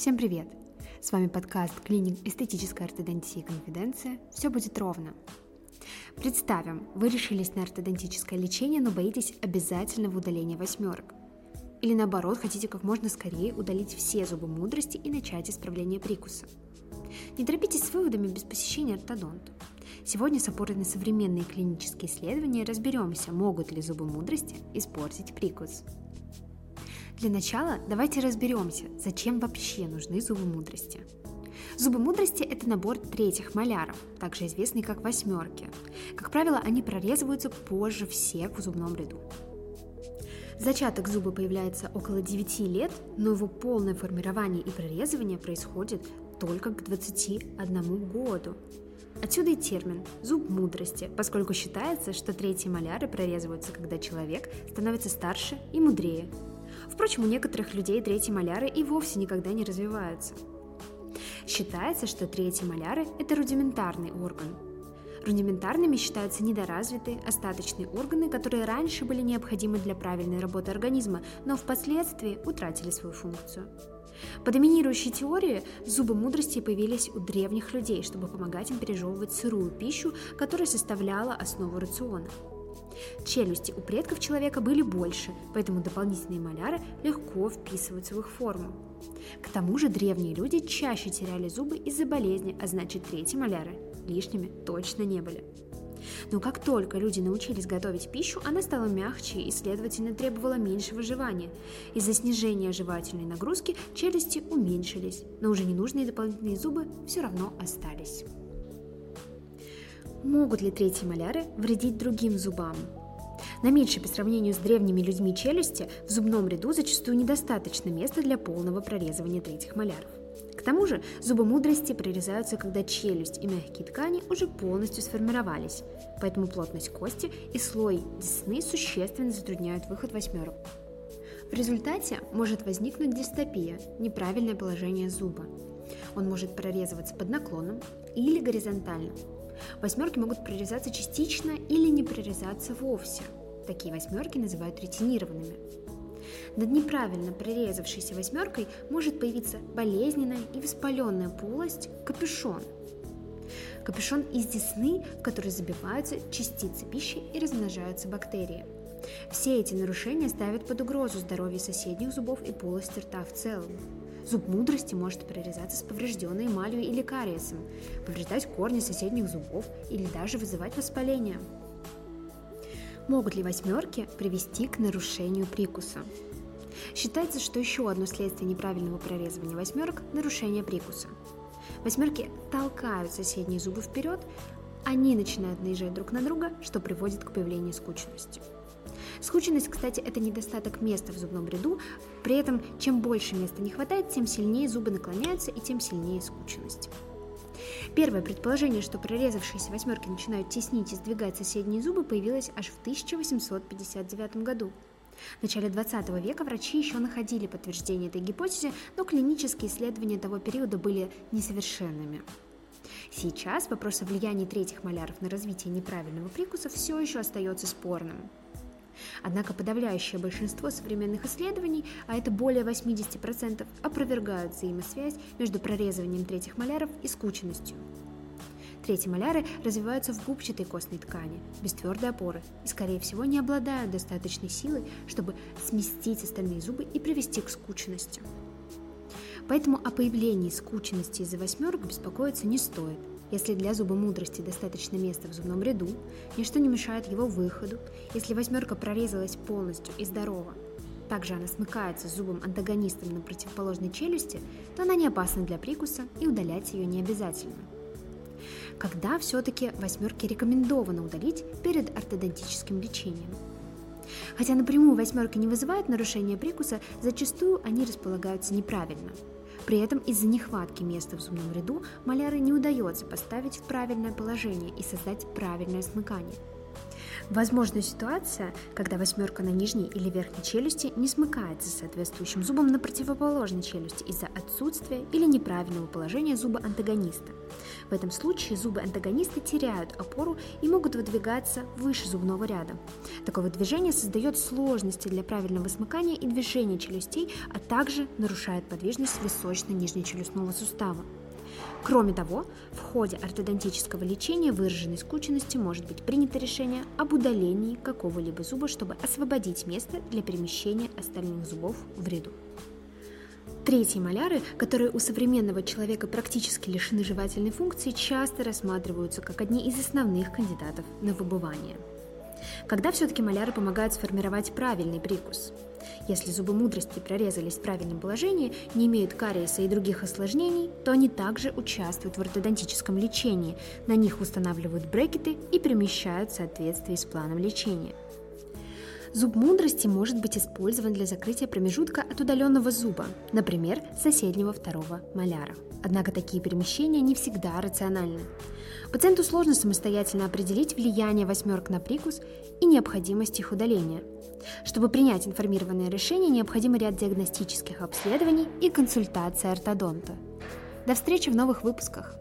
Всем привет! С вами подкаст «Клиник эстетической ортодонтии конфиденция». Все будет ровно. Представим, вы решились на ортодонтическое лечение, но боитесь обязательного удаления восьмерок. Или наоборот, хотите как можно скорее удалить все зубы мудрости и начать исправление прикуса. Не торопитесь с выводами без посещения ортодонта. Сегодня с опорой на современные клинические исследования разберемся, могут ли зубы мудрости испортить прикус. Для начала давайте разберемся, зачем вообще нужны зубы мудрости. Зубы мудрости – это набор третьих маляров, также известный как восьмерки. Как правило, они прорезываются позже всех в зубном ряду. Зачаток зуба появляется около 9 лет, но его полное формирование и прорезывание происходит только к 21 году. Отсюда и термин «зуб мудрости», поскольку считается, что третьи маляры прорезываются, когда человек становится старше и мудрее, Впрочем, у некоторых людей третьи маляры и вовсе никогда не развиваются. Считается, что третьи маляры – это рудиментарный орган. Рудиментарными считаются недоразвитые, остаточные органы, которые раньше были необходимы для правильной работы организма, но впоследствии утратили свою функцию. По доминирующей теории, зубы мудрости появились у древних людей, чтобы помогать им пережевывать сырую пищу, которая составляла основу рациона. Челюсти у предков человека были больше, поэтому дополнительные маляры легко вписываются в их форму. К тому же древние люди чаще теряли зубы из-за болезни, а значит третьи маляры лишними точно не были. Но как только люди научились готовить пищу, она стала мягче и, следовательно, требовала меньшего жевания. Из-за снижения жевательной нагрузки челюсти уменьшились, но уже ненужные дополнительные зубы все равно остались. Могут ли третьи маляры вредить другим зубам? На меньшей по сравнению с древними людьми челюсти в зубном ряду зачастую недостаточно места для полного прорезывания третьих маляров. К тому же зубы мудрости прорезаются, когда челюсть и мягкие ткани уже полностью сформировались, поэтому плотность кости и слой десны существенно затрудняют выход восьмерок. В результате может возникнуть дистопия, неправильное положение зуба. Он может прорезываться под наклоном или горизонтально, Восьмерки могут прорезаться частично или не прорезаться вовсе. Такие восьмерки называют ретинированными. Над неправильно прорезавшейся восьмеркой может появиться болезненная и воспаленная полость – капюшон. Капюшон из десны, в который забиваются частицы пищи и размножаются бактерии. Все эти нарушения ставят под угрозу здоровье соседних зубов и полости рта в целом. Зуб мудрости может прорезаться с поврежденной эмалью или кариесом, повреждать корни соседних зубов или даже вызывать воспаление. Могут ли восьмерки привести к нарушению прикуса? Считается, что еще одно следствие неправильного прорезывания восьмерок – нарушение прикуса. Восьмерки толкают соседние зубы вперед, они начинают наезжать друг на друга, что приводит к появлению скучности. Скученность, кстати, это недостаток места в зубном ряду, при этом чем больше места не хватает, тем сильнее зубы наклоняются и тем сильнее скученность. Первое предположение, что прорезавшиеся восьмерки начинают теснить и сдвигать соседние зубы, появилось аж в 1859 году. В начале 20 века врачи еще находили подтверждение этой гипотезе, но клинические исследования того периода были несовершенными. Сейчас вопрос о влиянии третьих маляров на развитие неправильного прикуса все еще остается спорным. Однако подавляющее большинство современных исследований, а это более 80%, опровергают взаимосвязь между прорезыванием третьих маляров и скученностью. Третьи маляры развиваются в губчатой костной ткани, без твердой опоры, и, скорее всего, не обладают достаточной силой, чтобы сместить остальные зубы и привести к скученности. Поэтому о появлении скученности из-за восьмерок беспокоиться не стоит. Если для зуба мудрости достаточно места в зубном ряду, ничто не мешает его выходу, если восьмерка прорезалась полностью и здорова, также она смыкается с зубом-антагонистом на противоположной челюсти, то она не опасна для прикуса и удалять ее не обязательно. Когда все-таки восьмерки рекомендовано удалить перед ортодонтическим лечением? Хотя напрямую восьмерки не вызывают нарушения прикуса, зачастую они располагаются неправильно – при этом из-за нехватки места в зубном ряду маляры не удается поставить в правильное положение и создать правильное смыкание. Возможна ситуация, когда восьмерка на нижней или верхней челюсти не смыкается с соответствующим зубом на противоположной челюсти из-за отсутствия или неправильного положения зуба антагониста. В этом случае зубы антагониста теряют опору и могут выдвигаться выше зубного ряда. Такое движение создает сложности для правильного смыкания и движения челюстей, а также нарушает подвижность височно-нижнечелюстного сустава. Кроме того, в ходе ортодонтического лечения выраженной скученности может быть принято решение об удалении какого-либо зуба, чтобы освободить место для перемещения остальных зубов в ряду. Третьи маляры, которые у современного человека практически лишены жевательной функции, часто рассматриваются как одни из основных кандидатов на выбывание. Когда все-таки маляры помогают сформировать правильный прикус? Если зубы мудрости прорезались в правильном положении, не имеют кариеса и других осложнений, то они также участвуют в ортодонтическом лечении. На них устанавливают брекеты и перемещают в соответствии с планом лечения. Зуб мудрости может быть использован для закрытия промежутка от удаленного зуба, например, соседнего второго маляра. Однако такие перемещения не всегда рациональны. Пациенту сложно самостоятельно определить влияние восьмерок на прикус и необходимость их удаления. Чтобы принять информированное решение, необходим ряд диагностических обследований и консультация ортодонта. До встречи в новых выпусках!